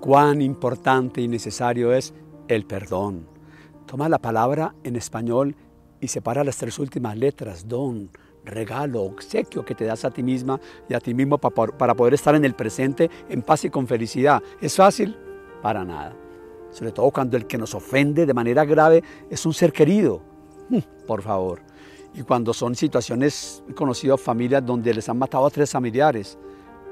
cuán importante y necesario es el perdón. Toma la palabra en español y separa las tres últimas letras, don, regalo, obsequio que te das a ti misma y a ti mismo para poder estar en el presente en paz y con felicidad. ¿Es fácil? Para nada. Sobre todo cuando el que nos ofende de manera grave es un ser querido. Mm, por favor. Y cuando son situaciones, he conocido familias donde les han matado a tres familiares.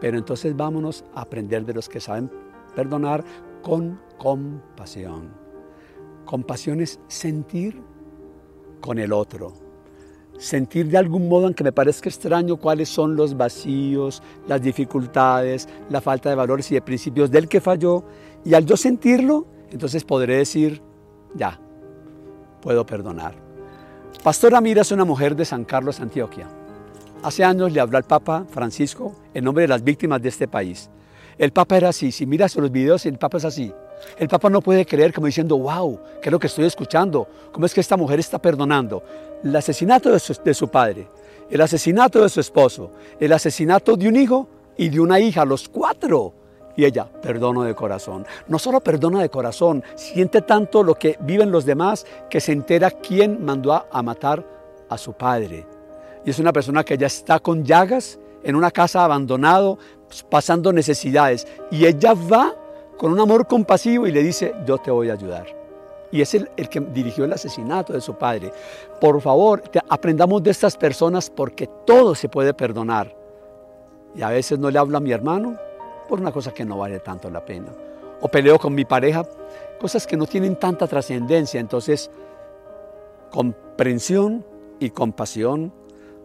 Pero entonces vámonos a aprender de los que saben perdonar con compasión. Compasión es sentir con el otro. Sentir de algún modo, aunque me parezca extraño, cuáles son los vacíos, las dificultades, la falta de valores y de principios del que falló. Y al yo sentirlo, entonces podré decir, ya, puedo perdonar. Pastora Mira es una mujer de San Carlos, Antioquia. Hace años le habló al Papa Francisco en nombre de las víctimas de este país. El Papa era así, si miras los videos, el Papa es así. El Papa no puede creer como diciendo, wow, ¿qué es lo que estoy escuchando? ¿Cómo es que esta mujer está perdonando? El asesinato de su, padre, el asesinato de su esposo, el asesinato de un hijo y de una hija, los cuatro. Y ella, perdono de corazón. No solo perdona de corazón, siente tanto lo que viven los demás que se entera quién mandó a, matar a su padre. Y es una persona que ya está con llagas en una casa abandonado, pasando necesidades. Y ella va con un amor compasivo y le dice, yo te voy a ayudar. Y es el, que dirigió el asesinato de su padre. Por favor, aprendamos de estas personas porque todo se puede perdonar. Y a veces no le hablo a mi hermano por una cosa que no vale tanto la pena. O peleo con mi pareja, cosas que no tienen tanta trascendencia. Entonces, comprensión y compasión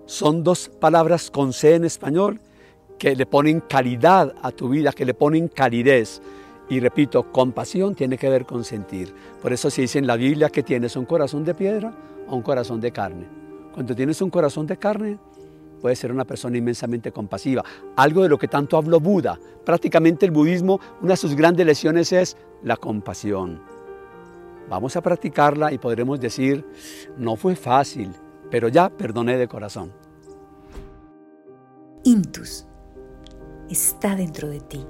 son dos palabras con C en español que le ponen calidad a tu vida, que le ponen calidez. Y repito, compasión tiene que ver con sentir. Por eso se dice en la Biblia que tienes un corazón de piedra o un corazón de carne. Cuando tienes un corazón de carne, puedes ser una persona inmensamente compasiva. Algo de lo que tanto habló Buda. Prácticamente el budismo, una de sus grandes lecciones es la compasión. Vamos a practicarla y podremos decir, no fue fácil, pero ya perdoné de corazón. Intus está dentro de ti